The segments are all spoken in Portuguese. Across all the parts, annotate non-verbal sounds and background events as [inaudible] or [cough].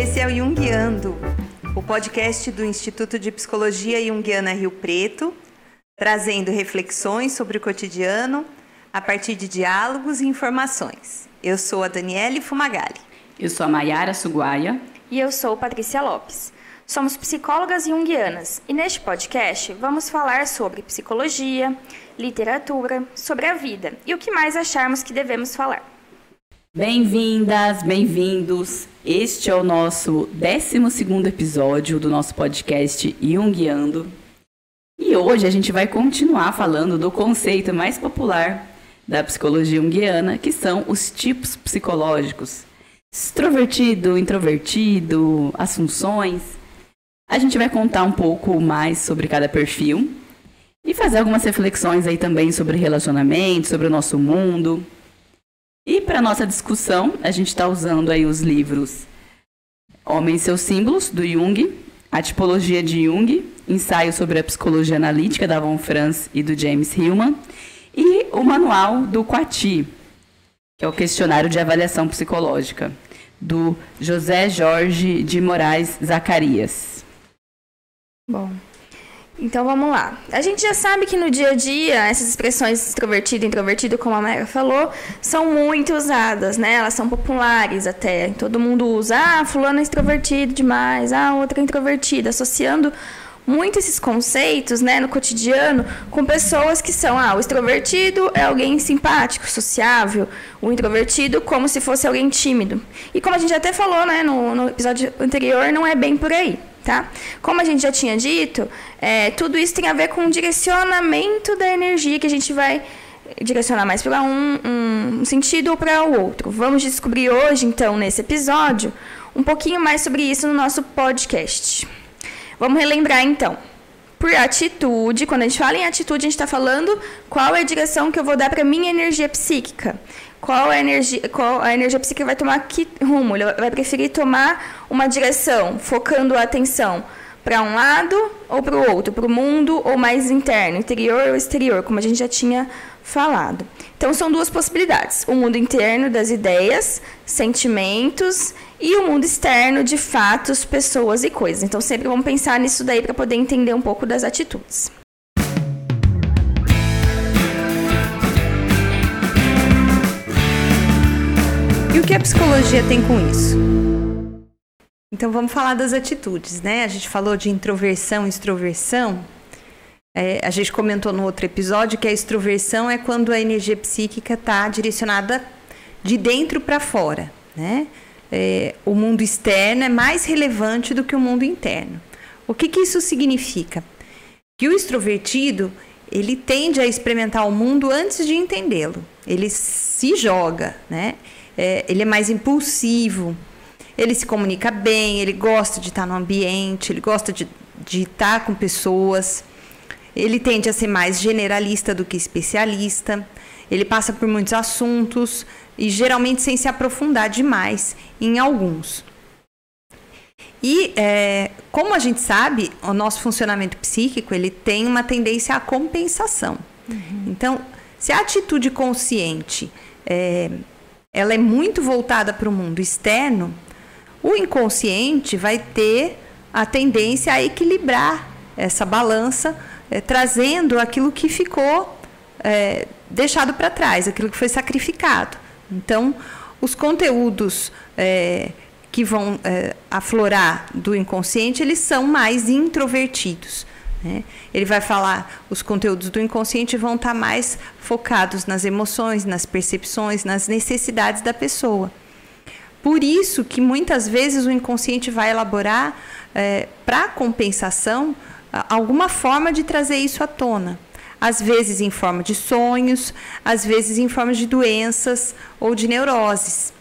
Esse é o Jungiando, o podcast do Instituto de Psicologia Jungiana Rio Preto, trazendo reflexões sobre o cotidiano a partir de diálogos e informações. Eu sou a Daniele Fumagalli. Eu sou a Maiara Suguaia. E eu sou Patrícia Lopes. Somos psicólogas junguianas e neste podcast vamos falar sobre psicologia, literatura, sobre a vida e o que mais acharmos que devemos falar. Bem-vindas, bem-vindos. Este é o nosso 12 episódio do nosso podcast Junguiando. E hoje a gente vai continuar falando do conceito mais popular da psicologia junguiana, que são os tipos psicológicos. Extrovertido, introvertido, as funções. A gente vai contar um pouco mais sobre cada perfil e fazer algumas reflexões aí também sobre relacionamento, sobre o nosso mundo. E para nossa discussão, a gente está usando aí os livros Homem e seus símbolos, do Jung, A Tipologia de Jung, Ensaio sobre a Psicologia Analítica, da Von Franz e do James Hillman, e o Manual do Quati, que é o Questionário de Avaliação Psicológica, do José Jorge de Moraes Zacarias. Bom, então vamos lá. A gente já sabe que no dia a dia essas expressões extrovertido e introvertido, como a Mara falou, são muito usadas, né? Elas são populares até. Todo mundo usa, ah, fulano é extrovertido demais, ah, outra é introvertida, associando muito esses conceitos, né, no cotidiano, com pessoas que são, ah, o extrovertido é alguém simpático, sociável, o introvertido como se fosse alguém tímido. E como a gente até falou, né, no, no episódio anterior, não é bem por aí tá? Como a gente já tinha dito, é, tudo isso tem a ver com o direcionamento da energia que a gente vai direcionar mais para um, um sentido ou para o outro. Vamos descobrir hoje, então, nesse episódio, um pouquinho mais sobre isso no nosso podcast. Vamos relembrar, então. Por atitude, quando a gente fala em atitude, a gente está falando qual é a direção que eu vou dar para minha energia psíquica qual a energia, qual a energia psíquica vai tomar que rumo? Ele vai preferir tomar uma direção, focando a atenção para um lado ou para o outro, para o mundo ou mais interno, interior ou exterior, como a gente já tinha falado. Então são duas possibilidades: o mundo interno das ideias, sentimentos e o mundo externo de fatos, pessoas e coisas. Então sempre vamos pensar nisso daí para poder entender um pouco das atitudes. O que a psicologia tem com isso? Então vamos falar das atitudes, né? A gente falou de introversão e extroversão. É, a gente comentou no outro episódio que a extroversão é quando a energia psíquica está direcionada de dentro para fora, né? É, o mundo externo é mais relevante do que o mundo interno. O que, que isso significa? Que o extrovertido ele tende a experimentar o mundo antes de entendê-lo. Ele se joga, né? É, ele é mais impulsivo, ele se comunica bem, ele gosta de estar no ambiente, ele gosta de, de estar com pessoas, ele tende a ser mais generalista do que especialista, ele passa por muitos assuntos e geralmente sem se aprofundar demais em alguns. E é, como a gente sabe, o nosso funcionamento psíquico ele tem uma tendência à compensação. Uhum. Então, se a atitude consciente é, ela é muito voltada para o mundo externo, o inconsciente vai ter a tendência a equilibrar essa balança, é, trazendo aquilo que ficou é, deixado para trás, aquilo que foi sacrificado. Então, os conteúdos é, que vão aflorar do inconsciente, eles são mais introvertidos. Né? Ele vai falar, os conteúdos do inconsciente vão estar tá mais focados nas emoções, nas percepções, nas necessidades da pessoa. Por isso que muitas vezes o inconsciente vai elaborar, é, para compensação, alguma forma de trazer isso à tona. Às vezes em forma de sonhos, às vezes em forma de doenças ou de neuroses.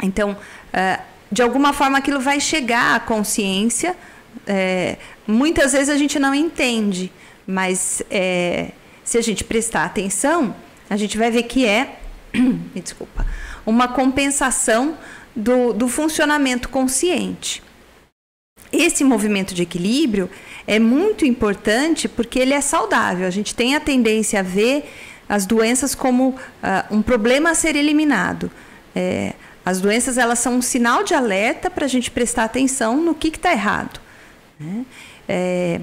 Então, é, de alguma forma aquilo vai chegar à consciência, é, muitas vezes a gente não entende, mas é, se a gente prestar atenção, a gente vai ver que é, [clears throat] me desculpa, uma compensação do, do funcionamento consciente. Esse movimento de equilíbrio é muito importante porque ele é saudável. A gente tem a tendência a ver as doenças como uh, um problema a ser eliminado. É, As doenças elas são um sinal de alerta para a gente prestar atenção no que está errado. Né? É,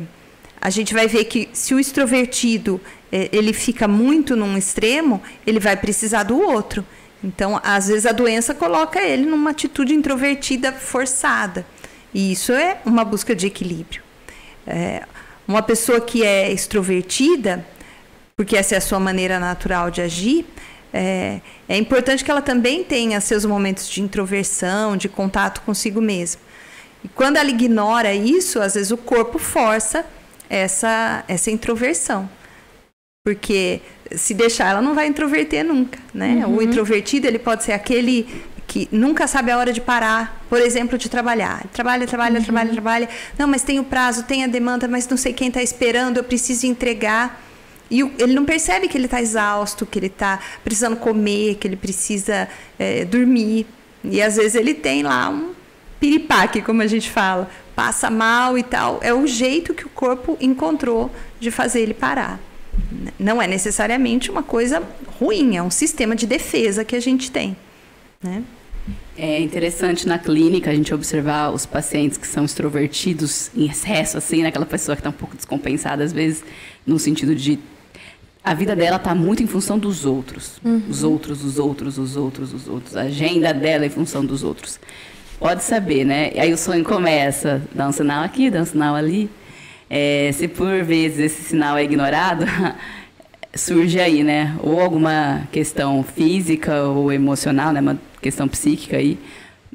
a gente vai ver que se o extrovertido é, ele fica muito num extremo, ele vai precisar do outro. Então, às vezes a doença coloca ele numa atitude introvertida forçada. E isso é uma busca de equilíbrio. É, uma pessoa que é extrovertida, porque essa é a sua maneira natural de agir, é, é importante que ela também tenha seus momentos de introversão, de contato consigo mesma. E quando ela ignora isso, às vezes o corpo força essa, essa introversão. Porque se deixar, ela não vai introverter nunca, né? Uhum. O introvertido, ele pode ser aquele que nunca sabe a hora de parar, por exemplo, de trabalhar. Trabalha, trabalha, uhum. trabalha, trabalha. Não, mas tem o prazo, tem a demanda, mas não sei quem está esperando, eu preciso entregar. E ele não percebe que ele está exausto, que ele está precisando comer, que ele precisa é, dormir. E às vezes ele tem lá um piripaque, como a gente fala, passa mal e tal. É o jeito que o corpo encontrou de fazer ele parar. Não é necessariamente uma coisa ruim, é um sistema de defesa que a gente tem. Né? É interessante na clínica a gente observar os pacientes que são extrovertidos em excesso, assim, né? aquela pessoa que está um pouco descompensada, às vezes, no sentido de a vida dela está muito em função dos outros. Uhum. Os outros, os outros, os outros, os outros. A agenda dela é em função dos outros. Pode saber, né? Aí o sonho começa, dá um sinal aqui, dá um sinal ali. É, se por vezes esse sinal é ignorado, [laughs] surge aí, né? Ou alguma questão física ou emocional, né? Uma questão psíquica aí,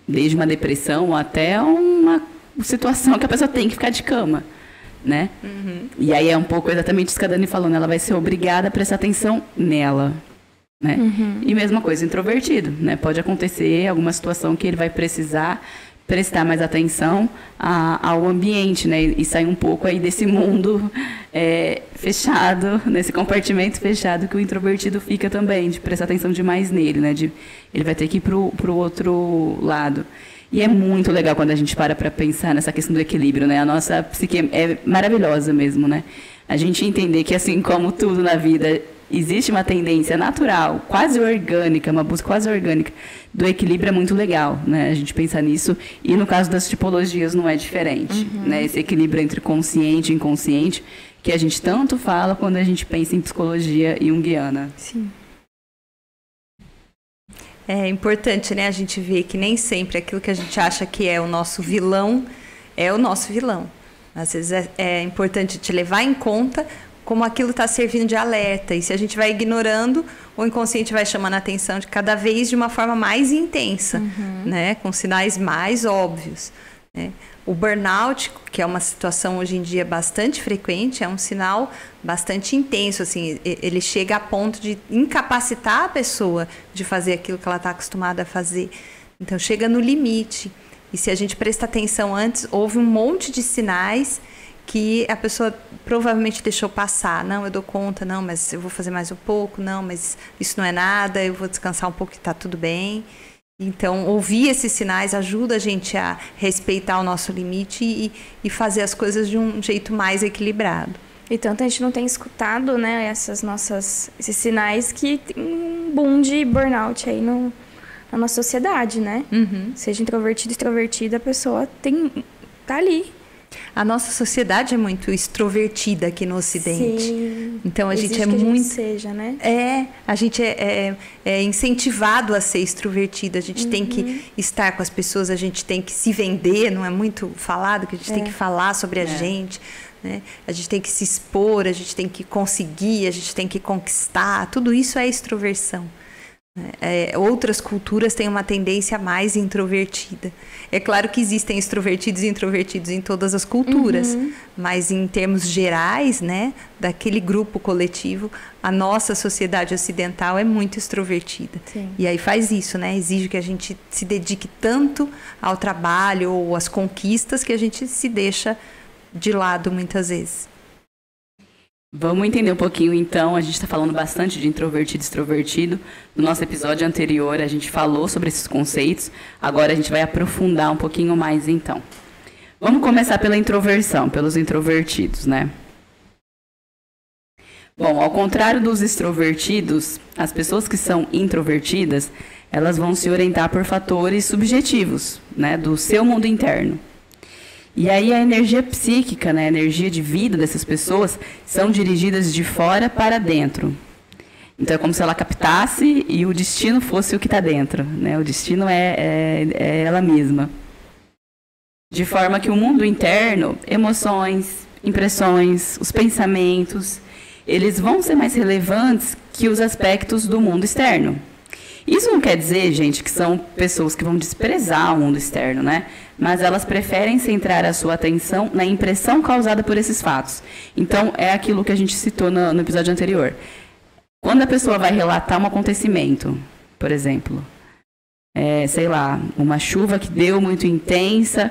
desde uma depressão até uma situação que a pessoa tem que ficar de cama né? Uhum. E aí é um pouco exatamente isso que a Dani falou, né? Ela vai ser obrigada a prestar atenção nela, né? Uhum. E mesma coisa, introvertido, né? Pode acontecer alguma situação que ele vai precisar prestar mais atenção a, ao ambiente, né? E sair um pouco aí desse mundo é, fechado, nesse compartimento fechado que o introvertido fica também, de prestar atenção demais nele, né? De, ele vai ter que ir para o outro lado. E é muito legal quando a gente para para pensar nessa questão do equilíbrio, né? A nossa psique é maravilhosa mesmo, né? A gente entender que, assim como tudo na vida, existe uma tendência natural, quase orgânica, uma busca quase orgânica do equilíbrio é muito legal, né? A gente pensar nisso. E no caso das tipologias não é diferente, uhum. né? Esse equilíbrio entre consciente e inconsciente que a gente tanto fala quando a gente pensa em psicologia junguiana. Sim. É importante, né, a gente ver que nem sempre aquilo que a gente acha que é o nosso vilão é o nosso vilão. Às vezes é, é importante te levar em conta como aquilo está servindo de alerta. E se a gente vai ignorando, o inconsciente vai chamando a atenção de cada vez de uma forma mais intensa, uhum. né? com sinais mais óbvios. Né? O burnout, que é uma situação hoje em dia bastante frequente, é um sinal bastante intenso. Assim, ele chega a ponto de incapacitar a pessoa de fazer aquilo que ela está acostumada a fazer. Então, chega no limite. E se a gente presta atenção antes, houve um monte de sinais que a pessoa provavelmente deixou passar. Não, eu dou conta, não, mas eu vou fazer mais um pouco, não, mas isso não é nada, eu vou descansar um pouco e está tudo bem. Então, ouvir esses sinais ajuda a gente a respeitar o nosso limite e, e fazer as coisas de um jeito mais equilibrado. E tanto a gente não tem escutado, né, essas nossas, esses sinais que tem um boom de burnout aí no, na nossa sociedade, né? Uhum. Seja introvertido, extrovertida, a pessoa tem tá ali a nossa sociedade é muito extrovertida aqui no Ocidente. Sim. Então a gente é muito. A gente seja, né? É, a gente é, é, é incentivado a ser extrovertido. A gente uhum. tem que uhum. estar com as pessoas, a gente tem que se vender, não é muito falado que a gente é. tem que falar sobre a é. gente. Né? A gente tem que se expor, a gente tem que conseguir, a gente tem que conquistar. Tudo isso é extroversão. É, outras culturas têm uma tendência mais introvertida. É claro que existem extrovertidos e introvertidos em todas as culturas, uhum. mas em termos gerais, né, daquele grupo coletivo, a nossa sociedade ocidental é muito extrovertida. Sim. E aí faz isso, né? Exige que a gente se dedique tanto ao trabalho ou às conquistas que a gente se deixa de lado muitas vezes. Vamos entender um pouquinho então. A gente está falando bastante de introvertido e extrovertido. No nosso episódio anterior, a gente falou sobre esses conceitos. Agora a gente vai aprofundar um pouquinho mais então. Vamos começar pela introversão, pelos introvertidos, né? Bom, ao contrário dos extrovertidos, as pessoas que são introvertidas, elas vão se orientar por fatores subjetivos, né, do seu mundo interno. E aí a energia psíquica, né, a energia de vida dessas pessoas são dirigidas de fora para dentro. Então é como se ela captasse e o destino fosse o que está dentro, né? O destino é, é, é ela mesma. De forma que o mundo interno, emoções, impressões, os pensamentos, eles vão ser mais relevantes que os aspectos do mundo externo. Isso não quer dizer, gente, que são pessoas que vão desprezar o mundo externo, né? Mas elas preferem centrar a sua atenção na impressão causada por esses fatos. Então, é aquilo que a gente citou no, no episódio anterior. Quando a pessoa vai relatar um acontecimento, por exemplo, é, sei lá, uma chuva que deu muito intensa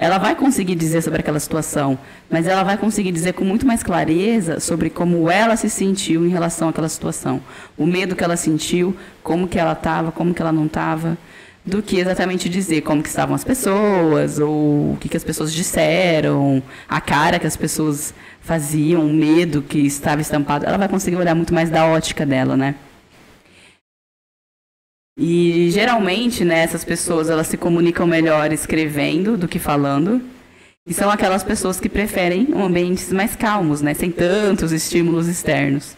ela vai conseguir dizer sobre aquela situação, mas ela vai conseguir dizer com muito mais clareza sobre como ela se sentiu em relação àquela situação, o medo que ela sentiu, como que ela estava, como que ela não estava, do que exatamente dizer como que estavam as pessoas ou o que, que as pessoas disseram, a cara que as pessoas faziam, o medo que estava estampado. Ela vai conseguir olhar muito mais da ótica dela, né? E geralmente, né, essas pessoas elas se comunicam melhor escrevendo do que falando. E são aquelas pessoas que preferem ambientes mais calmos, né, sem tantos estímulos externos.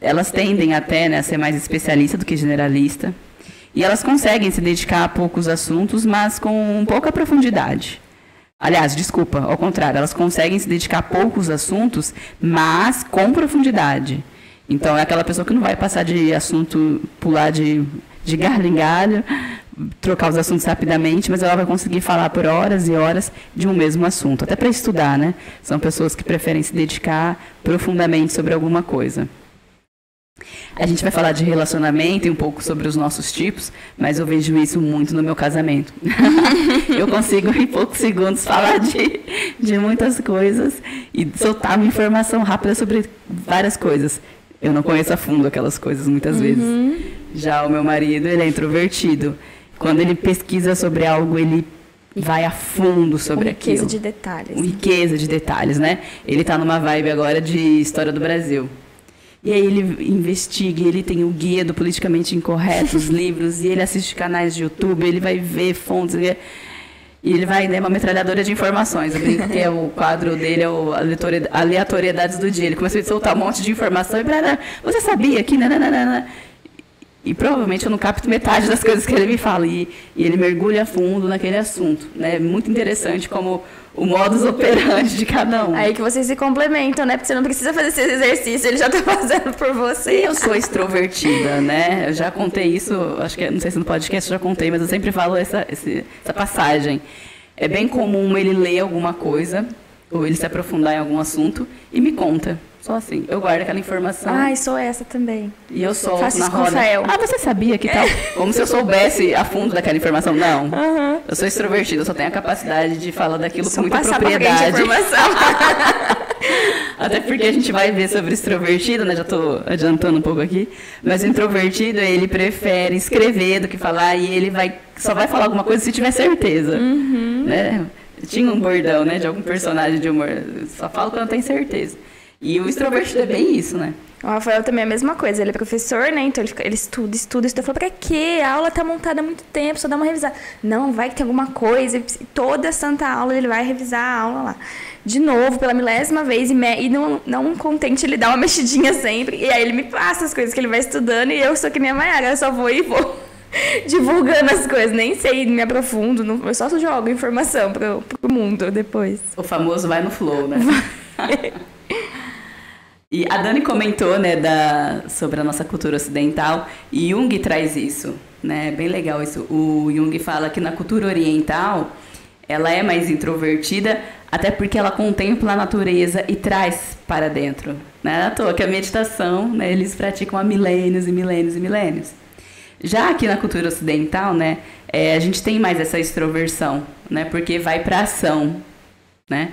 Elas tendem até né, a ser mais especialista do que generalista. E elas conseguem se dedicar a poucos assuntos, mas com pouca profundidade. Aliás, desculpa, ao contrário, elas conseguem se dedicar a poucos assuntos, mas com profundidade. Então é aquela pessoa que não vai passar de assunto, pular de de galho em galho, trocar os assuntos rapidamente, mas ela vai conseguir falar por horas e horas de um mesmo assunto, até para estudar, né? São pessoas que preferem se dedicar profundamente sobre alguma coisa. A gente vai falar de relacionamento e um pouco sobre os nossos tipos, mas eu vejo isso muito no meu casamento. [laughs] eu consigo, em poucos segundos, falar de, de muitas coisas e soltar uma informação rápida sobre várias coisas. Eu não conheço a fundo aquelas coisas muitas uhum. vezes. Já o meu marido, ele é introvertido. Quando ele pesquisa sobre algo, ele vai a fundo sobre Com riqueza aquilo. de detalhes. Com riqueza de detalhes, né? Ele está numa vibe agora de história do Brasil. E aí ele investiga, ele tem o guia do politicamente incorreto, os [laughs] livros, e ele assiste canais de YouTube, ele vai ver fontes. Ele... E ele vai, né, uma metralhadora de informações. Eu brinco que é o quadro dele, é o aleatoriedades do dia. Ele começou a soltar um monte de informação e, você sabia que, nananana. E provavelmente eu não capto metade das coisas que ele me fala. E, e ele mergulha fundo naquele assunto. Né? Muito interessante como o modus operandi de cada um. Aí que vocês se complementam, né? Porque você não precisa fazer esse exercício, ele já está [laughs] fazendo por você. Eu sou extrovertida, né? Eu já contei isso, acho que não sei se no podcast eu já contei, mas eu sempre falo essa, essa passagem. É bem comum ele ler alguma coisa, ou ele se aprofundar em algum assunto, e me conta. Só assim, eu guardo aquela informação. Ai, sou essa também. E eu sou na roda. Rafael. Ah, você sabia que tal? Como se eu soubesse a fundo daquela informação. Não. Uhum. Eu sou extrovertida, eu só tenho a capacidade de falar daquilo só com muita propriedade. [laughs] Até porque a gente vai ver sobre extrovertido, né? Já estou adiantando um pouco aqui. Mas o introvertido, ele prefere escrever do que falar e ele vai só vai falar alguma coisa se tiver certeza. Uhum. Né? Tinha um bordão, né, de algum personagem de humor. Só falo quando tem certeza. E o extrovertido é bem isso, né? O Rafael também é a mesma coisa, ele é professor, né? Então ele, fica, ele estuda, estuda, estuda. Fala, pra quê? A aula tá montada há muito tempo, só dá uma revisada. Não, vai que tem alguma coisa. Toda santa aula ele vai revisar a aula lá. De novo, pela milésima vez, e, me, e não, não contente, ele dá uma [laughs] mexidinha sempre. E aí ele me passa as coisas que ele vai estudando e eu sou que nem a Mayara, eu só vou e vou [laughs] divulgando as coisas. Nem sei, me aprofundo, não, eu só jogo informação pro, pro mundo depois. O famoso vai no flow, né? [laughs] E a Dani comentou, né, da, sobre a nossa cultura ocidental, e Jung traz isso, né, bem legal isso. O Jung fala que na cultura oriental, ela é mais introvertida, até porque ela contempla a natureza e traz para dentro. Né? À toa que a meditação, né, eles praticam há milênios e milênios e milênios. Já aqui na cultura ocidental, né, é, a gente tem mais essa extroversão, né, porque vai para ação, né?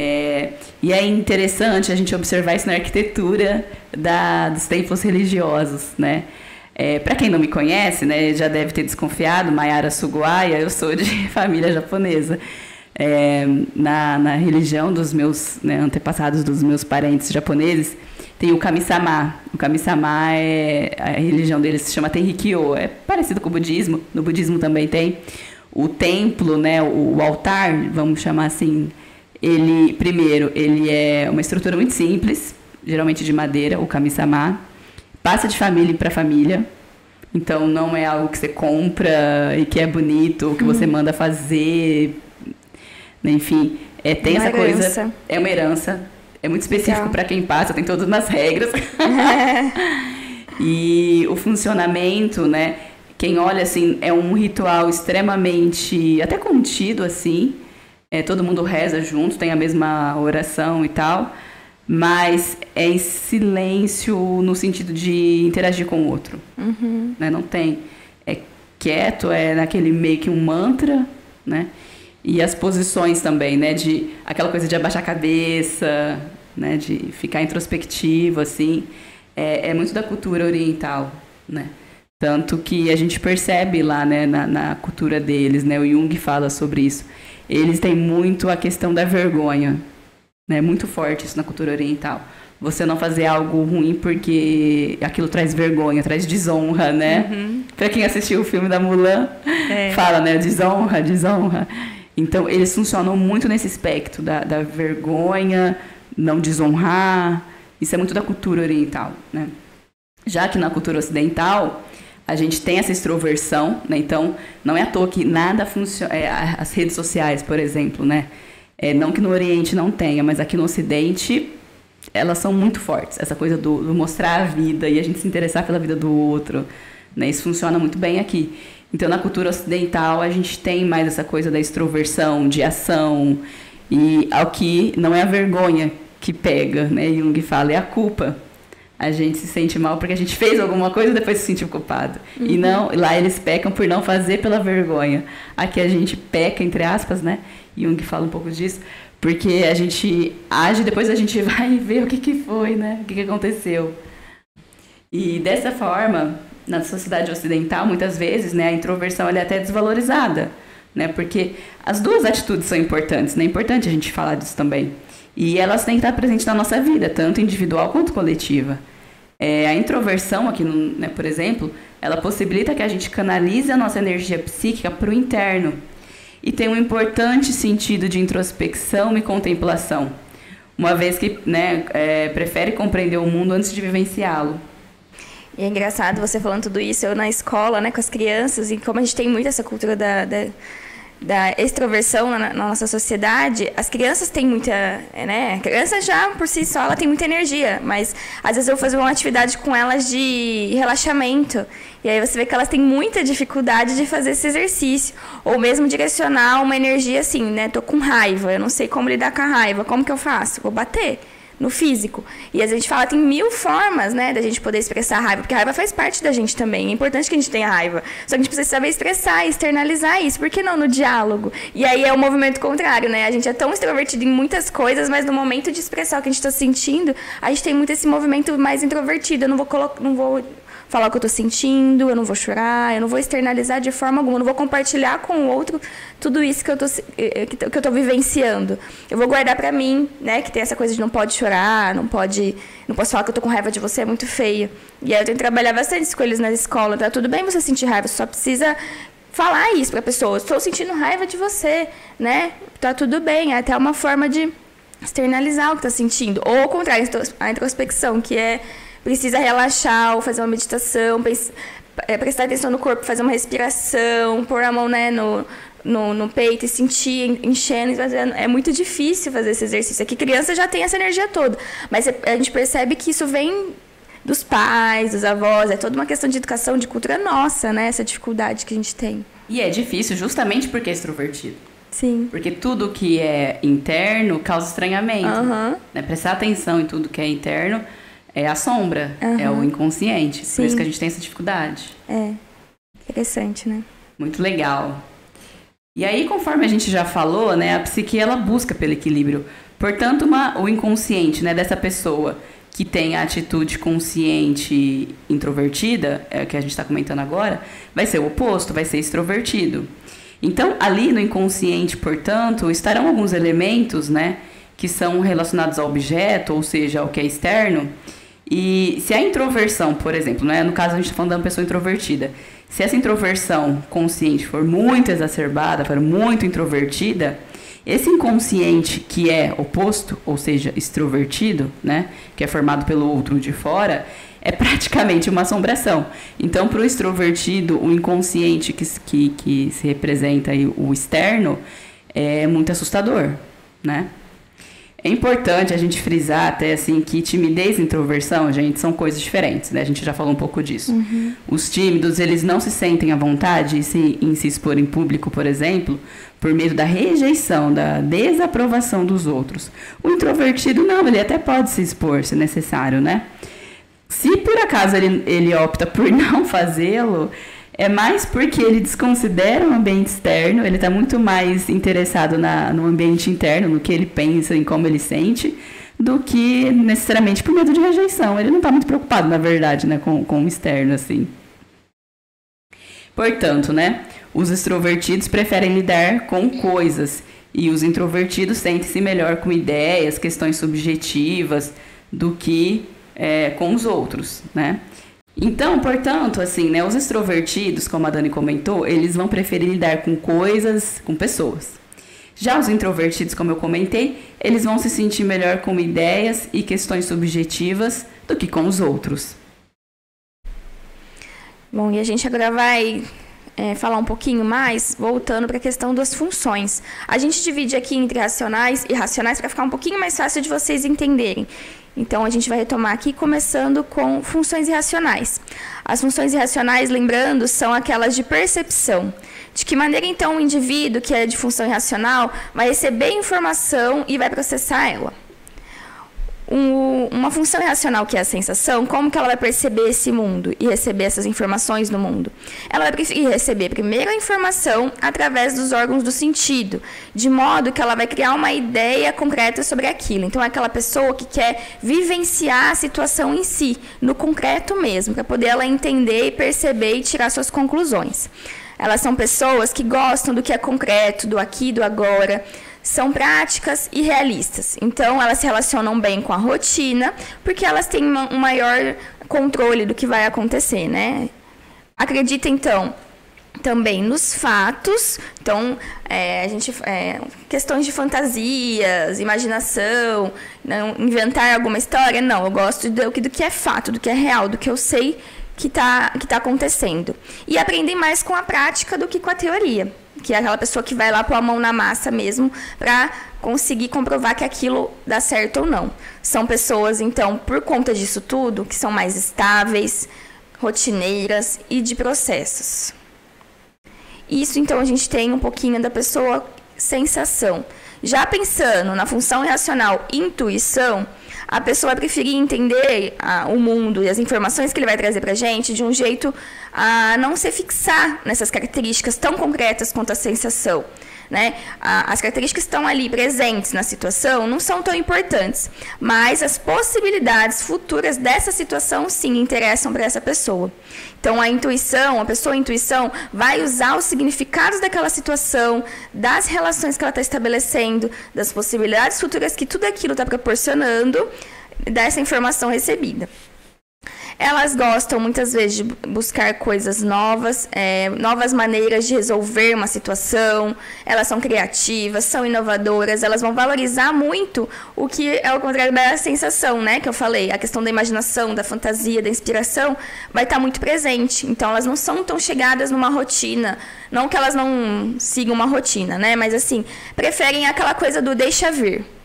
É, e é interessante a gente observar isso na arquitetura da, dos templos religiosos, né? É, Para quem não me conhece, né, já deve ter desconfiado, Mayara Suguaya, eu sou de [laughs] família japonesa. É, na, na religião dos meus né, antepassados, dos meus parentes japoneses, tem o Kami-sama. O Kami-sama é a religião deles se chama Tenrikyo, é parecido com o budismo. No budismo também tem o templo, né, o, o altar, vamos chamar assim. Ele primeiro, ele é uma estrutura muito simples, geralmente de madeira, o Kami-sama. Passa de família para família. Então não é algo que você compra e que é bonito, que você uhum. manda fazer. Enfim, é, tem uma essa herança. coisa. É uma herança é muito específico para quem passa, tem todas as regras. [laughs] e o funcionamento, né? Quem olha assim, é um ritual extremamente até contido assim. É, todo mundo reza junto, tem a mesma oração e tal, mas é em silêncio no sentido de interagir com o outro. Uhum. Né? Não tem. É quieto, é naquele meio que um mantra, né? E as posições também, né? De aquela coisa de abaixar a cabeça, né? De ficar introspectivo, assim. É, é muito da cultura oriental, né? Tanto que a gente percebe lá, né, na, na, cultura deles, né? O Jung fala sobre isso. Eles têm muito a questão da vergonha, né? Muito forte isso na cultura oriental. Você não fazer algo ruim porque aquilo traz vergonha, traz desonra, né? Uhum. Pra quem assistiu o filme da Mulan, é. fala, né? Desonra, desonra. Então, eles funcionam muito nesse aspecto da, da vergonha, não desonrar. Isso é muito da cultura oriental, né? Já que na cultura ocidental, a gente tem essa extroversão, né? Então, não é à toa que nada funciona... É, as redes sociais, por exemplo, né? É, não que no Oriente não tenha, mas aqui no Ocidente elas são muito fortes. Essa coisa do, do, mostrar a vida e a gente se interessar pela vida do outro, né? Isso funciona muito bem aqui. Então, na cultura ocidental, a gente tem mais essa coisa da extroversão, de ação, e ao que não é a vergonha que pega, né? Jung fala, é a culpa. A gente se sente mal porque a gente fez alguma coisa e depois se sentiu culpado. Uhum. E não, lá eles pecam por não fazer pela vergonha. Aqui a gente peca, entre aspas, né? Jung fala um pouco disso, porque a gente age depois a gente [laughs] vai ver o que, que foi, né? O que, que aconteceu. E dessa forma, na sociedade ocidental, muitas vezes, né, a introversão é até desvalorizada, né? Porque as duas atitudes são importantes, né? É importante a gente falar disso também. E elas têm que estar presentes na nossa vida, tanto individual quanto coletiva. É, a introversão aqui, no, né, por exemplo, ela possibilita que a gente canalize a nossa energia psíquica para o interno e tem um importante sentido de introspecção e contemplação, uma vez que né, é, prefere compreender o mundo antes de vivenciá-lo. E é engraçado você falando tudo isso, eu na escola, né, com as crianças, e como a gente tem muito essa cultura da, da, da extroversão na, na, nossa sociedade, as crianças têm muita, né, a criança já por si só ela tem muita energia, mas às vezes eu vou fazer uma atividade com elas de relaxamento, e aí você vê que elas têm muita dificuldade de fazer esse exercício, ou mesmo direcionar uma energia assim, né, tô com raiva, eu não sei como lidar com a raiva, como que eu faço? Vou bater no físico. E a gente fala tem mil formas, né, da gente poder expressar raiva, porque a raiva faz parte da gente também. É importante que a gente tenha raiva. Só que a gente precisa saber expressar, externalizar isso. Por que não no diálogo? E aí é o movimento contrário, né? A gente é tão extrovertido em muitas coisas, mas no momento de expressar o que a gente está sentindo, a gente tem muito esse movimento mais introvertido. Eu não vou colocar, não vou falar o que eu tô sentindo, eu não vou chorar, eu não vou externalizar de forma alguma, eu não vou compartilhar com o outro tudo isso que eu tô, eh, que eu tô vivenciando. Eu vou guardar para mim, né, que tem essa coisa de não pode chorar, não pode, não posso falar que eu tô com raiva de você, é muito feio. E aí eu tenho que trabalhar bastante com eles na escola, tá tudo bem você sentir raiva, você só precisa falar isso para a pessoa. Estou sentindo raiva de você, né? Tá tudo bem, é até uma forma de externalizar o que está sentindo. Ou ao contrário, a introspecção, que é precisa relaxar ou fazer uma meditação, é, prestar atenção no corpo, fazer uma respiração, pôr a mão né, no, no, no peito e sentir enchendo. É muito difícil fazer esse exercício. Aqui criança já tem essa energia toda, mas a gente percebe que isso vem dos pais, dos avós, é toda uma questão de educação, de cultura nossa, né? Essa dificuldade que a gente tem. E é difícil justamente porque é extrovertido. Sim. Porque tudo que é interno causa estranhamento. Uhum. Né? Prestar atenção em tudo que é interno é a sombra, uhum. é o inconsciente. Sim. Por isso que a gente tem essa dificuldade. É. Interessante, né? Muito legal. E aí, conforme a gente já falou, né, a psique ela busca pelo equilíbrio. Portanto, uma, o inconsciente, né, dessa pessoa que tem a atitude consciente introvertida, é o que a gente está comentando agora, vai ser o oposto, vai ser extrovertido. Então, ali no inconsciente, portanto, estarão alguns elementos, né, que são relacionados ao objeto, ou seja, ao que é externo, E se a introversão, por exemplo, né, no caso a gente está falando de uma pessoa introvertida, se essa introversão consciente for muito exacerbada, for muito introvertida, esse inconsciente que é oposto, ou seja, extrovertido, né, que é formado pelo outro de fora, é praticamente uma assombração. Então, para o extrovertido, o inconsciente que, que, que se representa aí, o externo, é muito assustador, né? É importante a gente frisar até assim que timidez e introversão, gente, são coisas diferentes, né? A gente já falou um pouco disso. Uhum. Os tímidos, eles não se sentem à vontade em se, em se expor em público, por exemplo, por medo da rejeição, da desaprovação dos outros. O introvertido, não, ele até pode se expor se necessário, né? Se por acaso ele, ele opta por [laughs] não fazê-lo, é mais porque ele desconsidera o ambiente externo, ele está muito mais interessado na, no ambiente interno, no que ele pensa, em como ele sente, do que necessariamente por medo de rejeição. Ele não está muito preocupado, na verdade, né, com, com o externo, assim. Portanto, né, os extrovertidos preferem lidar com coisas e os introvertidos sentem-se melhor com ideias, questões subjetivas, do que é, com os outros, né? Então, portanto, assim, né, os extrovertidos, como a Dani comentou, eles vão preferir lidar com coisas, com pessoas. Já os introvertidos, como eu comentei, eles vão se sentir melhor com ideias e questões subjetivas do que com os outros. Bom, e a gente agora vai é, falar um pouquinho mais, voltando para a questão das funções. A gente divide aqui entre racionais e irracionais para ficar um pouquinho mais fácil de vocês entenderem. Então, a gente vai retomar aqui, começando com funções irracionais. As funções irracionais, lembrando, são aquelas de percepção. De que maneira, então, o indivíduo que é de função irracional vai receber informação e vai processar ela? Um, uma função racional que é a sensação, como que ela vai perceber esse mundo e receber essas informações no mundo? Ela vai receber primeiro a informação através dos órgãos do sentido, de modo que ela vai criar uma ideia concreta sobre aquilo. Então, é aquela pessoa que quer vivenciar a situação em si, no concreto mesmo, para poder ela entender e perceber e tirar suas conclusões. Elas são pessoas que gostam do que é concreto, do aqui, do agora, são práticas e realistas. Então, elas se relacionam bem com a rotina, porque elas têm um maior controle do que vai acontecer, né? Acredita, então, também nos fatos. Então, é, a gente é, questões de fantasias, imaginação, não, inventar alguma história. Não, eu gosto do, do que é fato, do que é real, do que eu sei que está que tá acontecendo. E aprendem mais com a prática do que com a teoria que é aquela pessoa que vai lá pôr a mão na massa mesmo para conseguir comprovar que aquilo dá certo ou não. São pessoas, então, por conta disso tudo, que são mais estáveis, rotineiras e de processos. Isso, então, a gente tem um pouquinho da pessoa sensação. Já pensando na função racional intuição, a pessoa preferir entender ah, o mundo e as informações que ele vai trazer para a gente de um jeito a não se fixar nessas características tão concretas quanto a sensação. Né? As características que estão ali presentes na situação não são tão importantes, mas as possibilidades futuras dessa situação sim interessam para essa pessoa. Então, a intuição, a pessoa a intuição, vai usar os significados daquela situação, das relações que ela está estabelecendo, das possibilidades futuras que tudo aquilo está proporcionando, dessa informação recebida. Elas gostam muitas vezes de buscar coisas novas, é, novas maneiras de resolver uma situação. Elas são criativas, são inovadoras, elas vão valorizar muito o que é o contrário da sensação, né? Que eu falei, a questão da imaginação, da fantasia, da inspiração vai estar muito presente. Então elas não são tão chegadas numa rotina, não que elas não sigam uma rotina, né? Mas assim, preferem aquela coisa do deixa vir.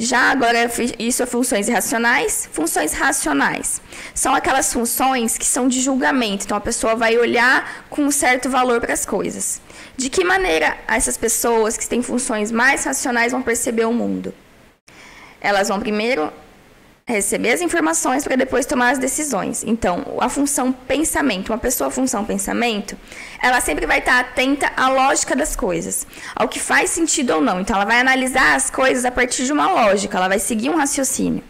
Já agora, isso é funções irracionais. Funções racionais são aquelas funções que são de julgamento. Então, a pessoa vai olhar com um certo valor para as coisas. De que maneira essas pessoas que têm funções mais racionais vão perceber o mundo? Elas vão primeiro receber as informações para depois tomar as decisões. Então, a função pensamento, uma pessoa função pensamento, ela sempre vai estar atenta à lógica das coisas, ao que faz sentido ou não. Então, ela vai analisar as coisas a partir de uma lógica, ela vai seguir um raciocínio.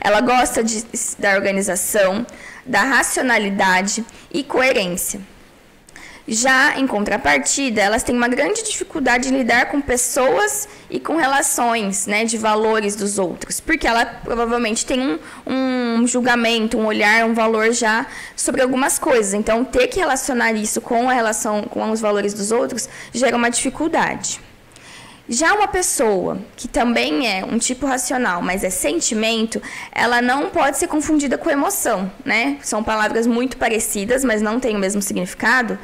Ela gosta de, da organização, da racionalidade e coerência. Já em contrapartida, elas têm uma grande dificuldade em lidar com pessoas e com relações, né, de valores dos outros, porque ela provavelmente tem um, um julgamento, um olhar, um valor já sobre algumas coisas. Então, ter que relacionar isso com a relação com os valores dos outros gera uma dificuldade. Já uma pessoa que também é um tipo racional, mas é sentimento, ela não pode ser confundida com emoção, né? São palavras muito parecidas, mas não têm o mesmo significado.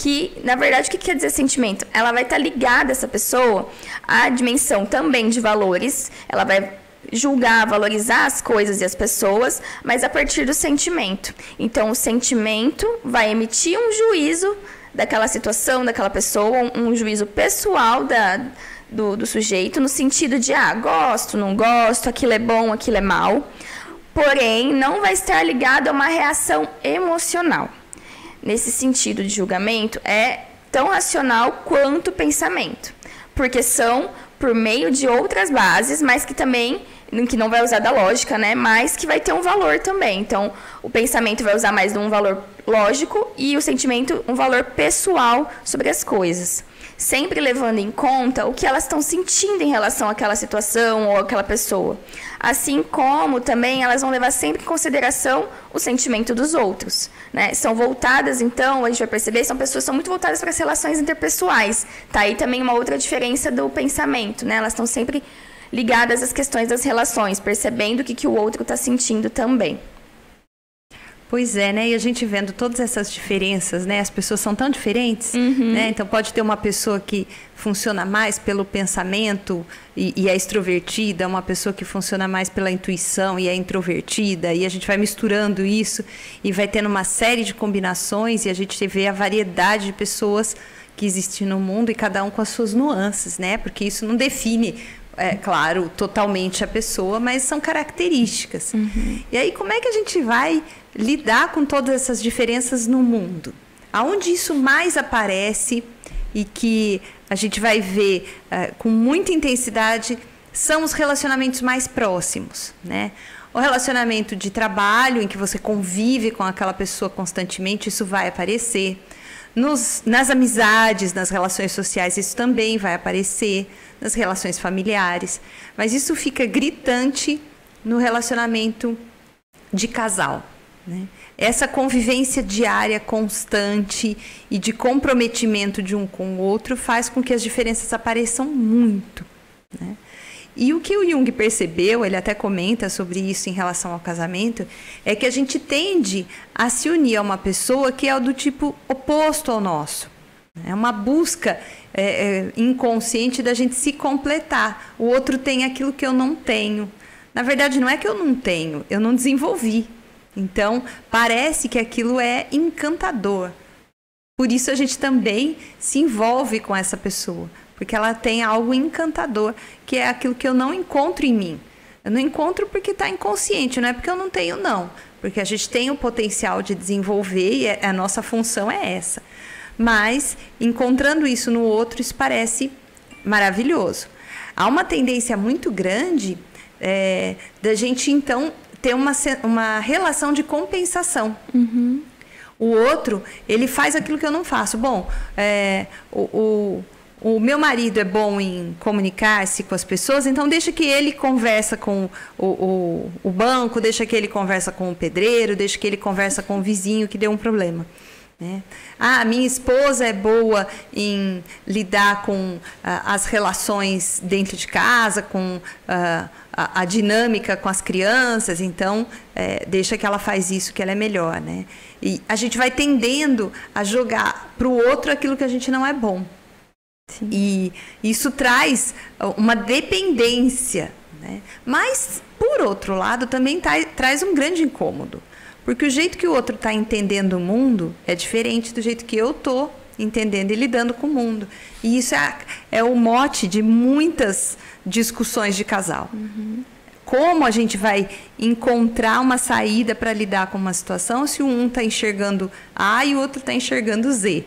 Que, na verdade, o que quer dizer sentimento? Ela vai estar ligada, essa pessoa, à dimensão também de valores. Ela vai julgar, valorizar as coisas e as pessoas, mas a partir do sentimento. Então, o sentimento vai emitir um juízo daquela situação, daquela pessoa, um, um juízo pessoal da do, do sujeito, no sentido de, ah, gosto, não gosto, aquilo é bom, aquilo é mal. Porém, não vai estar ligado a uma reação emocional. Nesse sentido de julgamento, é tão racional quanto pensamento. Porque são por meio de outras bases, mas que também que não vai usar da lógica, né? Mas que vai ter um valor também. Então, o pensamento vai usar mais de um valor lógico e o sentimento um valor pessoal sobre as coisas sempre levando em conta o que elas estão sentindo em relação àquela situação ou àquela pessoa. Assim como também elas vão levar sempre em consideração o sentimento dos outros. Né? São voltadas, então, a gente vai perceber, são pessoas que são muito voltadas para as relações interpessoais. Tá aí também uma outra diferença do pensamento. Né? Elas estão sempre ligadas às questões das relações, percebendo o que, que o outro está sentindo também. Pois é, né? E a gente vendo todas essas diferenças, né? As pessoas são tão diferentes, uhum. né? Então pode ter uma pessoa que funciona mais pelo pensamento e, e, é extrovertida, uma pessoa que funciona mais pela intuição e é introvertida, e a gente vai misturando isso e vai tendo uma série de combinações e a gente vê a variedade de pessoas que existem no mundo e cada um com as suas nuances, né? Porque isso não define é claro, totalmente a pessoa, mas são características. Uhum. E aí, como é que a gente vai lidar com todas essas diferenças no mundo? Aonde isso mais aparece e que a gente vai ver uh, com muita intensidade são os relacionamentos mais próximos, né? O relacionamento de trabalho, em que você convive com aquela pessoa constantemente, isso vai aparecer. Nos, nas amizades, nas relações sociais, isso também vai aparecer nas relações familiares, mas isso fica gritante no relacionamento de casal. Né? Essa convivência diária, constante e de comprometimento de um com o outro faz com que as diferenças apareçam muito. Né? E o que o Jung percebeu, ele até comenta sobre isso em relação ao casamento, é que a gente tende a se unir a uma pessoa que é do tipo oposto ao nosso. É uma busca é, é, inconsciente da gente se completar. O outro tem aquilo que eu não tenho. Na verdade, não é que eu não tenho, eu não desenvolvi. Então, parece que aquilo é encantador. Por isso a gente também se envolve com essa pessoa, porque ela tem algo encantador, que é aquilo que eu não encontro em mim. Eu não encontro porque está inconsciente, não é porque eu não tenho, não. Porque a gente tem o potencial de desenvolver e é, a nossa função é essa mas encontrando isso no outro, isso parece maravilhoso. Há uma tendência muito grande é, da gente, então, ter uma, uma relação de compensação. Uhum. O outro, ele faz aquilo que eu não faço. Bom, é, o, o o meu marido é bom em comunicar-se com as pessoas, então deixa que ele conversa com o, o, o, banco, deixa que ele conversa com o pedreiro, deixa que ele conversa com o vizinho que deu um problema. Né? Ah, minha esposa é boa em lidar com ah, as relações dentro de casa, com ah, a, a, dinâmica com as crianças, então é, deixa que ela faz isso que ela é melhor. Né? E a gente vai tendendo a jogar para o outro aquilo que a gente não é bom. Sim. E isso traz uma dependência. Né? Mas, por outro lado, também tá, traz um grande incômodo. Porque o jeito que o outro está entendendo o mundo é diferente do jeito que eu estou entendendo e lidando com o mundo. E isso é, é o mote de muitas discussões de casal. Uhum. Como a gente vai encontrar uma saída para lidar com uma situação se um está enxergando A e o outro está enxergando Z?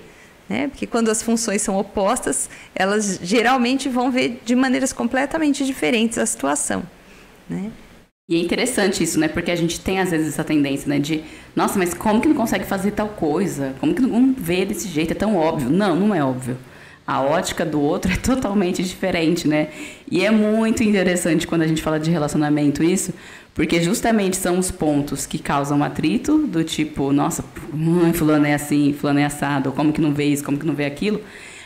Né? Porque quando as funções são opostas, elas geralmente vão ver de maneiras completamente diferentes a situação. Né? E é interessante isso, né? Porque a gente tem às vezes essa tendência, né? De, nossa, mas como que não consegue fazer tal coisa? Como que não vê desse jeito? É tão óbvio. Não, não é óbvio. A ótica do outro é [laughs] totalmente diferente, né? E é muito interessante quando a gente fala de relacionamento isso, porque justamente são os pontos que causam atrito, do tipo, nossa, fulano é assim, fulano é assado, como que não vê isso, como que não vê aquilo.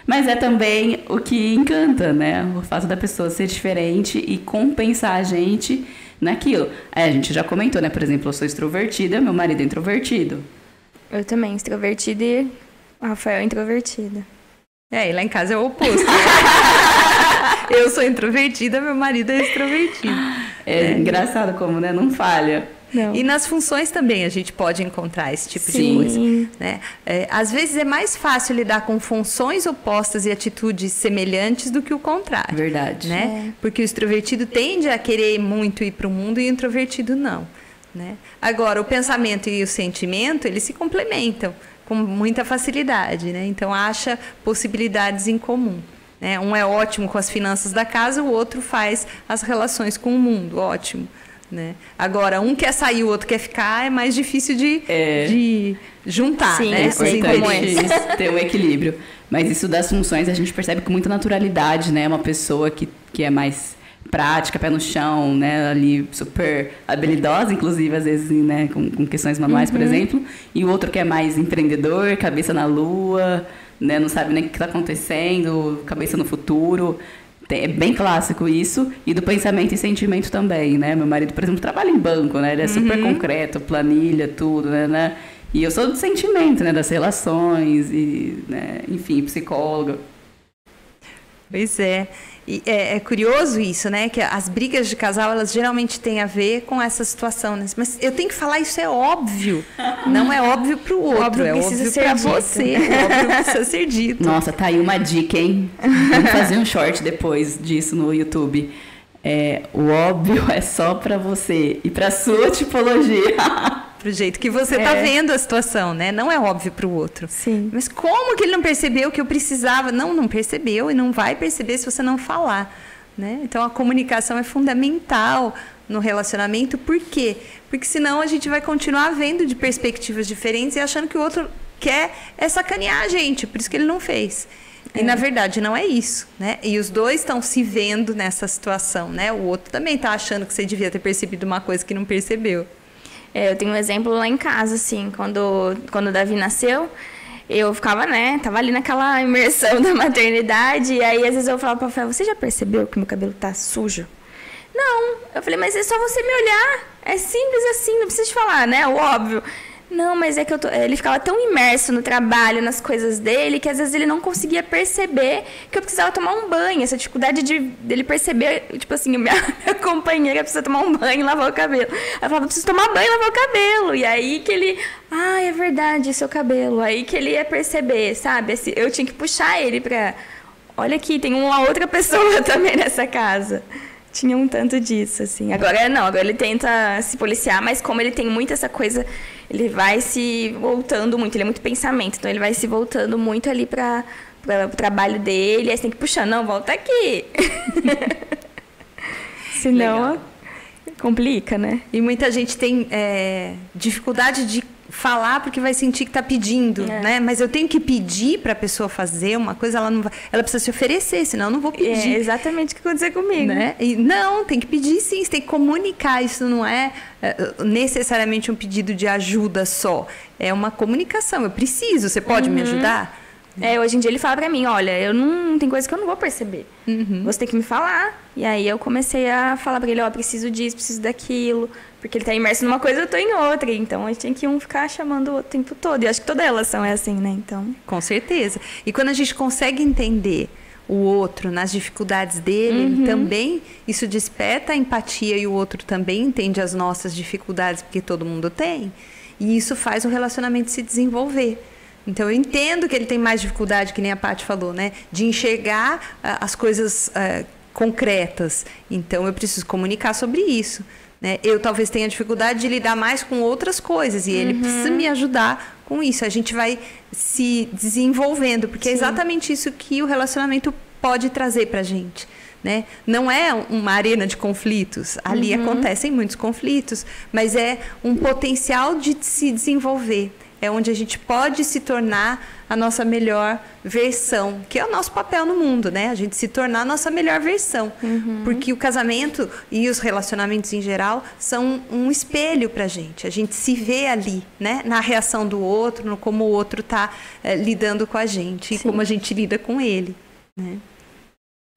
Mas é também o que encanta, né? O fato da pessoa ser diferente e compensar a gente naquilo. É, a gente já comentou, né? Por exemplo, eu sou extrovertida, meu marido é introvertido. Eu também, extrovertida e o Rafael é introvertida. É, e lá em casa é o oposto. Né? [laughs] eu sou introvertida, meu marido é extrovertido. É, é. engraçado como, né? Não falha. Não. E nas funções também a gente pode encontrar esse tipo Sim. de coisa. Né? É, às vezes é mais fácil lidar com funções opostas e atitudes semelhantes do que o contrário. Verdade. Né? É. Porque o extrovertido tende a querer muito ir para o mundo e o introvertido não. Né? Agora, o pensamento e o sentimento, eles se complementam com muita facilidade. Né? Então, acha possibilidades em comum. Né? Um é ótimo com as finanças da casa, o outro faz as relações com o mundo. Ótimo. Né? Agora, um quer sair, o outro quer ficar, é mais difícil de, é. de juntar, Sim, né? Sei como é. ter um equilíbrio. Mas isso das funções a gente percebe com muita naturalidade, né? Uma pessoa que, que é mais prática, pé no chão, né? Ali super habilidosa, inclusive, às vezes, né? Com, com questões manuais, uhum. por exemplo. E o outro que é mais empreendedor, cabeça na lua, né? Não sabe nem o que está acontecendo, cabeça no futuro. É bem clássico isso, e do pensamento e sentimento também, né? Meu marido, por exemplo, trabalha em banco, né? Ele é super uhum. concreto, planilha, tudo, né, né? E eu sou do sentimento, né? Das relações, e, né? enfim, psicóloga. Pois é. E é, é, curioso isso, né? Que as brigas de casal, elas geralmente têm a ver com essa situação. Né? Mas eu tenho que falar, isso é óbvio. Não é óbvio para o outro, óbvio é óbvio para você. [laughs] É óbvio precisa ser dito. Nossa, tá aí uma dica, hein? Vamos fazer um short depois disso no YouTube. É, o óbvio é só para você e para sua tipologia. [laughs] pro jeito que você está é. vendo a situação, né? Não é óbvio para o outro. Sim. Mas como que ele não percebeu que eu precisava? Não, não percebeu e não vai perceber se você não falar, né? Então a comunicação é fundamental no relacionamento. Por quê? Porque senão a gente vai continuar vendo de perspectivas diferentes e achando que o outro quer é sacanear a gente, por isso que ele não fez. E na é. verdade não é isso, né? E os dois estão se vendo nessa situação, né? O outro também está achando que você devia ter percebido uma coisa que não percebeu. É, eu tenho um exemplo lá em casa, assim, quando, quando o Davi nasceu, eu ficava, né, tava ali naquela imersão [laughs] da maternidade, e aí às vezes eu falava pra Rafael, você já percebeu que meu cabelo tá sujo? Não. Eu falei, mas é só você me olhar. É simples assim, não precisa te falar, né? O óbvio. Não, mas é que tô... ele ficava tão imerso no trabalho, nas coisas dele, que às vezes ele não conseguia perceber que eu precisava tomar um banho. Essa dificuldade de dele perceber, tipo assim, minha, [laughs] minha companheira precisa tomar um banho e lavar o cabelo. Ela falava, preciso tomar banho e lavar o cabelo. E aí que ele, ah, é verdade, seu cabelo. Aí que ele ia perceber, sabe? Eu tinha que puxar ele pra. Olha aqui, tem uma outra pessoa [laughs] também nessa casa tinha um tanto disso, assim. Agora não, agora ele tenta se policiar, mas como ele tem muito essa coisa, ele vai se voltando muito, ele é muito pensamento, então ele vai se voltando muito ali para o trabalho dele, aí você tem que puxar, não, volta aqui. [laughs] Senão Legal. complica, né? E muita gente tem é, dificuldade de falar porque vai sentir que está pedindo, é. né? Mas eu tenho que pedir para a pessoa fazer uma coisa, ela não vai, ela precisa se oferecer, senão eu não vou é pedir. É exatamente o que aconteceu comigo, né? E não, tem que pedir sim, você tem que comunicar, isso não é, é necessariamente um pedido de ajuda só, é uma comunicação. Eu preciso, você pode uhum. me ajudar? É, hoje em dia ele fala pra mim, olha, eu não tem coisa que eu não vou perceber. Uhum. Você tem que me falar. E aí eu comecei a falar pra ele, ó, oh, preciso disso, preciso daquilo. Porque ele tá imerso numa coisa, eu tô em outra. Então a gente tem que um ficar chamando o outro o tempo todo. E acho que toda relação é assim, né? Então. Com certeza. E quando a gente consegue entender o outro nas dificuldades dele, uhum. também isso desperta a empatia e o outro também entende as nossas dificuldades, porque todo mundo tem. E isso faz o relacionamento se desenvolver. Então eu entendo que ele tem mais dificuldade, que nem a Paty falou, né? De enxergar uh, as coisas uh, concretas. Então eu preciso comunicar sobre isso. Né? Eu talvez tenha dificuldade de lidar mais com outras coisas e ele uhum. precisa me ajudar com isso. A gente vai se desenvolvendo, porque é Sim. é exatamente isso que o relacionamento pode trazer para gente. né? Não é uma arena de conflitos. Ali uhum. acontecem muitos conflitos, mas é um potencial de se desenvolver. É onde a gente pode se tornar a nossa melhor versão, que é o nosso papel no mundo, né? A gente se tornar a nossa melhor versão. Uhum. Porque o casamento e os relacionamentos em geral são um espelho pra gente. A gente se vê ali, né? Na reação do outro, no como o outro está é, eh, lidando com a gente Sim. e como a gente lida com ele, né?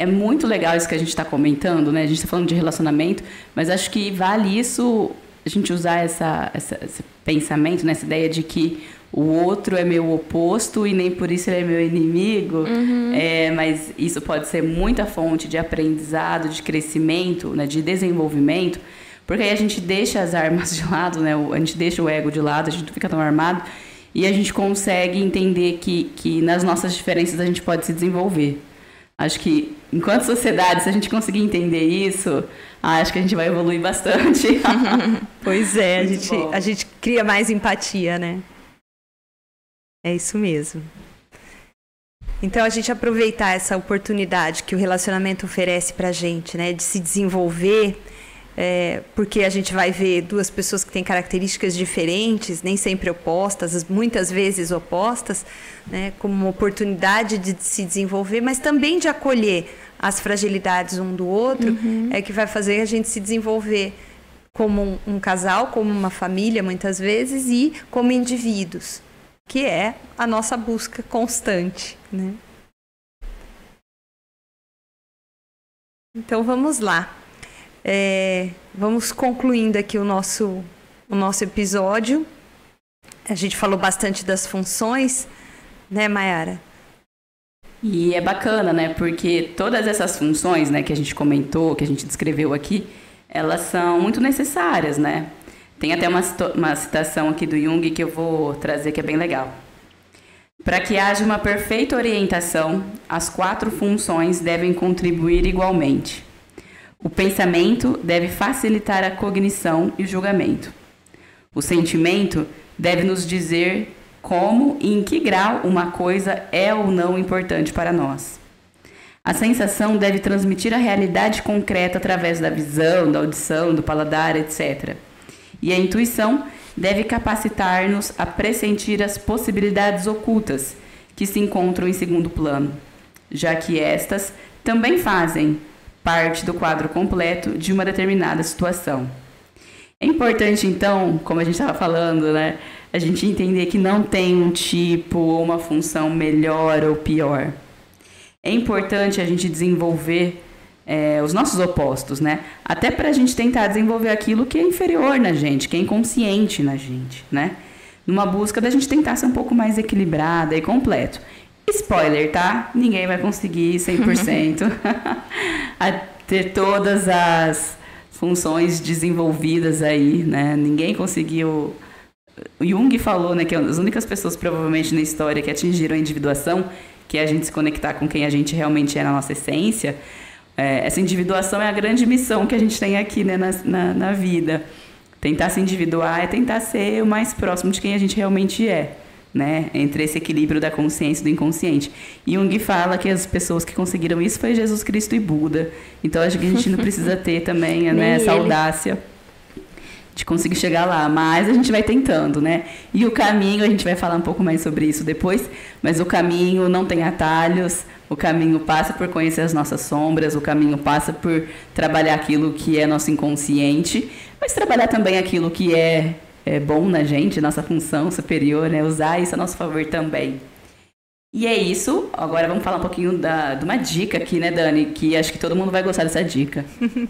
É muito legal isso que a gente está comentando, né? A gente está falando de relacionamento, mas acho que vale isso a gente usar essa, essa, esse pensamento, né? essa ideia de que o outro é meu oposto e nem por isso ele é meu inimigo. Uhum. É, mas isso pode ser muita fonte de aprendizado, de crescimento, né, de desenvolvimento, porque aí a gente deixa as armas [laughs] de lado, né, a gente deixa o ego de lado, a gente não fica tão armado e a gente consegue entender que, que nas nossas diferenças a gente pode se desenvolver. Acho que enquanto sociedade, se a gente conseguir entender isso, acho que a gente vai evoluir bastante. [laughs] pois é, a gente, a gente cria mais empatia, né? É isso mesmo. Então a gente aproveitar essa oportunidade que o relacionamento oferece para a gente, né, de se desenvolver, é, porque a gente vai ver duas pessoas que têm características diferentes, nem sempre opostas, muitas vezes opostas, né, como uma oportunidade de se desenvolver, mas também de acolher as fragilidades um do outro, uhum. é que vai fazer a gente se desenvolver como um, um casal, como uma família, muitas vezes, e como indivíduos que é a nossa busca constante, né? Então vamos lá. É, vamos concluindo aqui o nosso, o nosso episódio. A gente falou bastante das funções, né, Mayara? E é bacana, né? Porque todas essas funções, né, que a gente comentou, que a gente descreveu aqui, elas são muito necessárias, né? Tem até uma, uma citação aqui do Jung que eu vou trazer que é bem legal. Para que haja uma perfeita orientação, as quatro funções devem contribuir igualmente. O pensamento deve facilitar a cognição e o julgamento. O sentimento deve nos dizer como e em que grau uma coisa é ou não importante para nós. A sensação deve transmitir a realidade concreta através da visão, da audição, do paladar, etc. E a intuição deve capacitar-nos a pressentir as possibilidades ocultas que se encontram em segundo plano, já que estas também fazem parte do quadro completo de uma determinada situação. É importante, então, como a gente estava falando, né, a gente entender que não tem um tipo ou uma função melhor ou pior. É importante a gente desenvolver é, os nossos opostos, né? Até para a gente tentar desenvolver aquilo que é inferior na gente, que é inconsciente na gente, né? Numa busca da gente tentar ser um pouco mais equilibrada e completo. Spoiler, tá? Ninguém vai conseguir 100% [laughs] a ter todas as funções desenvolvidas aí, né? Ninguém conseguiu. O Jung falou, né, que as únicas pessoas provavelmente na história que atingiram a individuação, que é a gente se conectar com quem a gente realmente é na nossa essência, é, essa individuação é a grande missão que a gente tem aqui né, na, na, na vida. Tentar se individuar é tentar ser o mais próximo de quem a gente realmente é. Né, entre esse equilíbrio da consciência e do inconsciente. E Jung fala que as pessoas que conseguiram isso foi Jesus Cristo e Buda. Então acho que a gente não precisa [laughs] ter também né, essa audácia de conseguir chegar lá, mas a gente vai tentando, né? E o caminho, a gente vai falar um pouco mais sobre isso depois, mas o caminho não tem atalhos, o caminho passa por conhecer as nossas sombras, o caminho passa por trabalhar aquilo que é nosso inconsciente, mas trabalhar também aquilo que é, é bom na gente, nossa função superior, né? Usar isso a nosso favor também. E é isso. Agora vamos falar um pouquinho da, de uma dica aqui, né, Dani? Que acho que todo mundo vai gostar dessa dica. [laughs]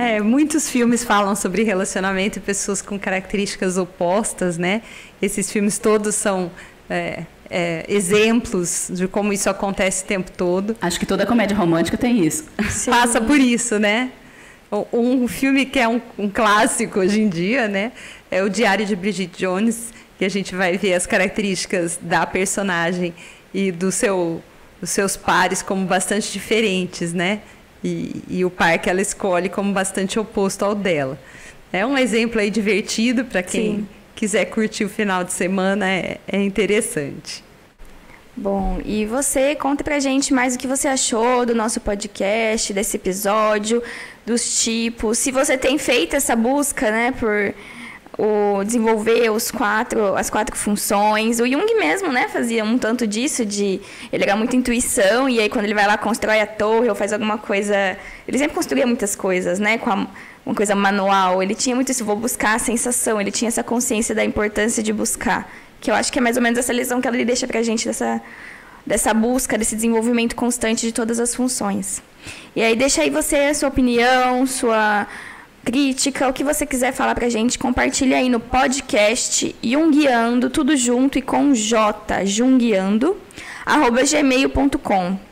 É, muitos filmes falam sobre relacionamento e pessoas com características opostas, né? Esses filmes todos são é, é, exemplos de como isso acontece o tempo todo. Acho que toda comédia romântica tem isso. Sim. Passa por isso, né? Um filme que é um, um, clássico hoje em dia, né? É o Diário de Bridget Jones, que a gente vai ver as características da personagem e do seu, dos seus pares como bastante diferentes, né? E, e, o par que ela escolhe como bastante oposto ao dela. É um exemplo aí divertido para quem Sim. Quiser curtir o final de semana, é, é interessante. Bom, e você conta pra gente mais o que você achou do nosso podcast, desse episódio, dos tipos. Se você tem feito essa busca, né, por o desenvolver os quatro, as quatro funções. O Jung mesmo, né, fazia um tanto disso de ele era muita intuição e aí quando ele vai lá constrói a torre ou faz alguma coisa, ele sempre construía muitas coisas, né, com a, uma coisa manual. Ele tinha muito isso, vou buscar a sensação, ele tinha essa consciência da importância de buscar, que eu acho que é mais ou menos essa lição que ele deixa pra gente dessa dessa busca, desse desenvolvimento constante de todas as funções. E aí deixa aí você a sua opinião, sua crítica, o que você quiser falar pra gente, compartilha aí no podcast Jungiando, tudo junto e com J, Jungiando, arroba gmail.com.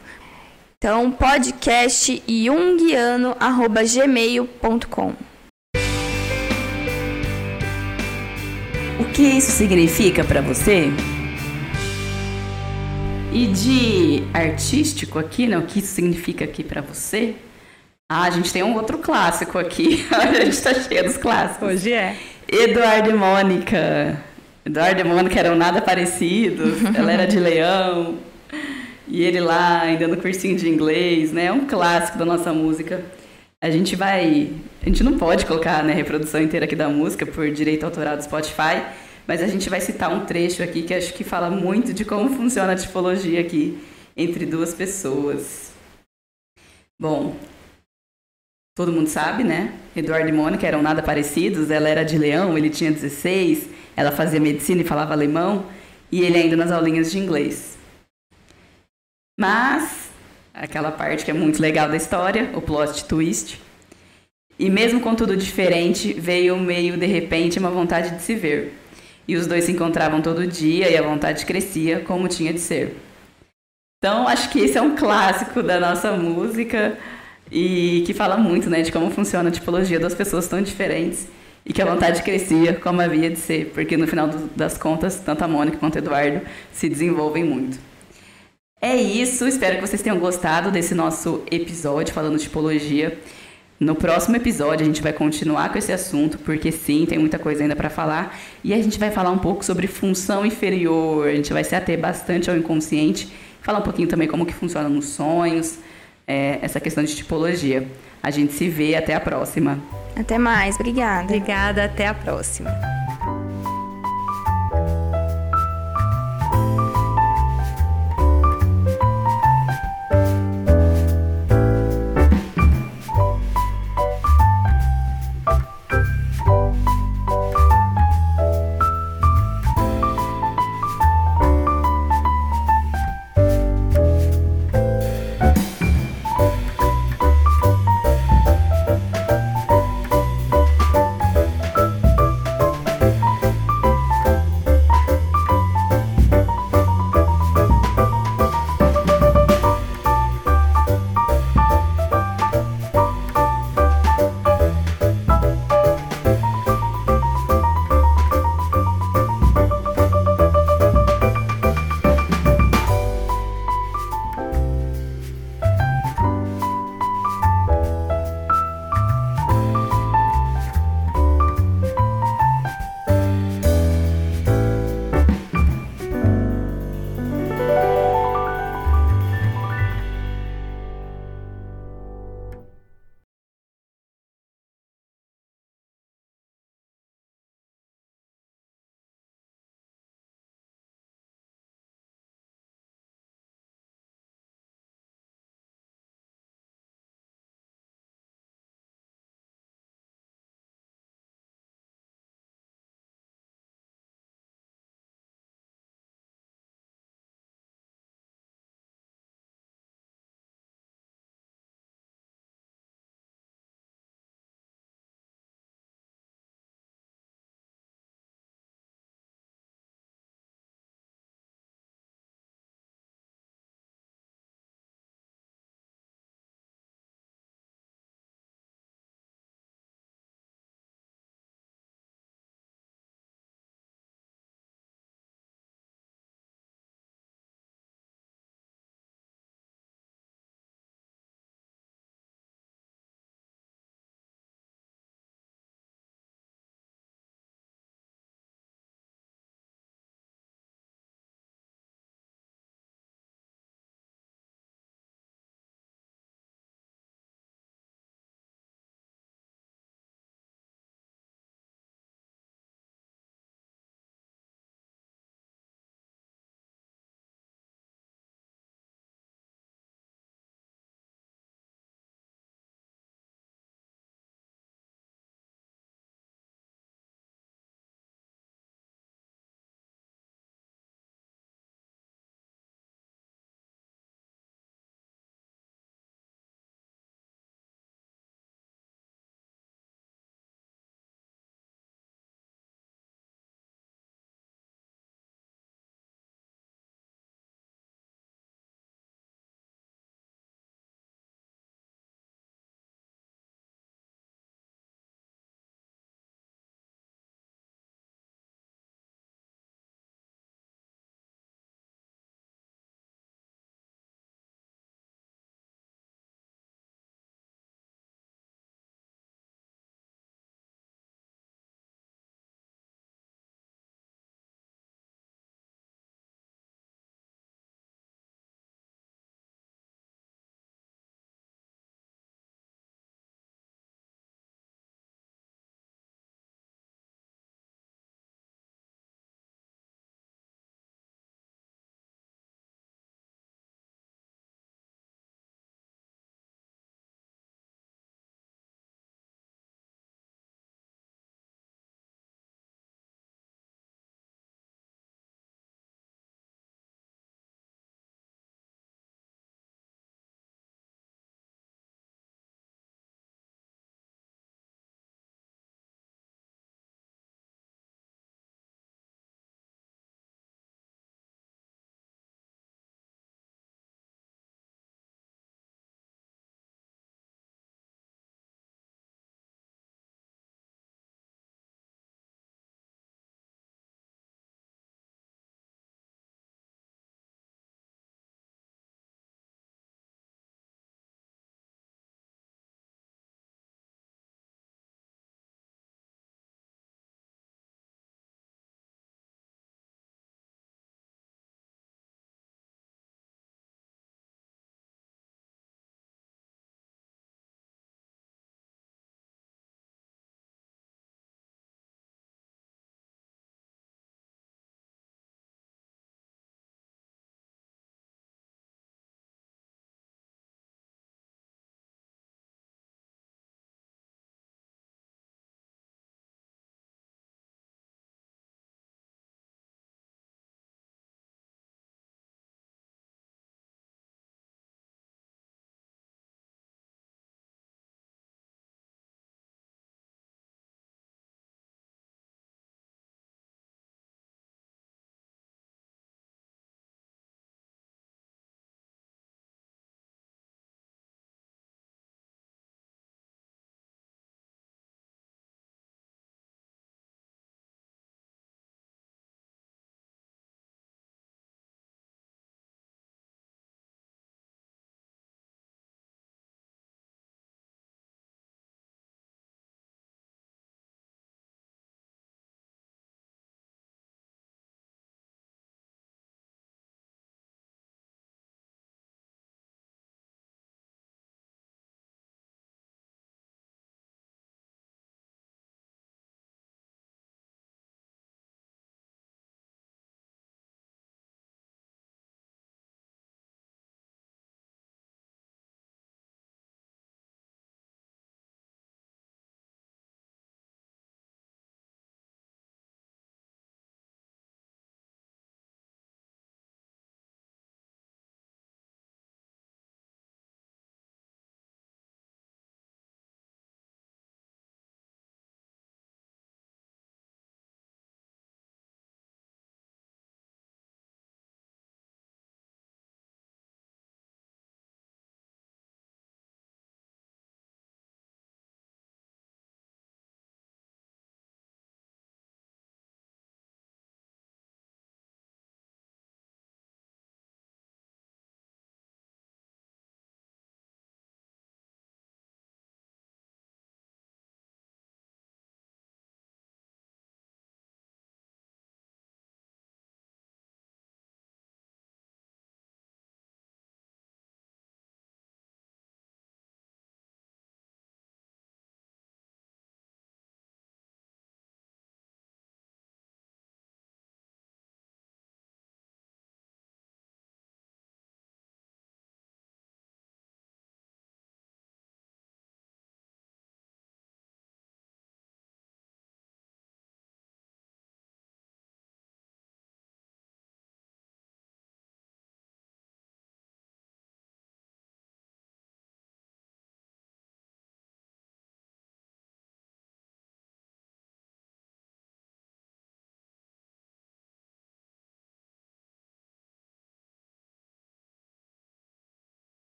Então, podcast jungiano, arroba gmail.com. O que isso significa para você? E de artístico aqui, né? O que isso significa aqui para você? Ah, a gente tem um outro clássico aqui. [laughs] a gente tá cheia dos clássicos. Hoje é. Eduardo e Mônica. Eduardo e Mônica eram nada parecidos. [laughs] Ela era de leão. E ele lá, ainda no cursinho de inglês, né? É um clássico da nossa música. A gente vai. A gente não pode colocar né, a reprodução inteira aqui da música por direito autoral do Spotify, mas a gente vai citar um trecho aqui que acho que fala muito de como funciona a tipologia aqui entre duas pessoas. Bom, todo mundo sabe, né? Eduardo e Mônica eram nada parecidos. Ela era de leão, ele tinha 16, ela fazia medicina e falava alemão, e ele ainda nas aulinhas de inglês. Mas, aquela parte que é muito legal da história, o plot twist. E mesmo com tudo diferente, veio meio de repente uma vontade de se ver. E os dois se encontravam todo dia e a vontade crescia como tinha de ser. Então, acho que esse é um clássico da nossa música e que fala muito, né, de como funciona a tipologia das pessoas tão diferentes e que a vontade crescia como havia de ser, porque no final das contas, tanto a Mônica quanto o Eduardo se desenvolvem muito. É isso, espero que vocês tenham gostado desse nosso episódio falando de tipologia. No próximo episódio a gente vai continuar com esse assunto, porque sim, tem muita coisa ainda para falar, e a gente vai falar um pouco sobre função inferior, a gente vai se ater bastante ao inconsciente, falar um pouquinho também como que funciona nos sonhos, é, essa questão de tipologia. A gente se vê até a próxima. Até mais, obrigada. Obrigada, até a próxima.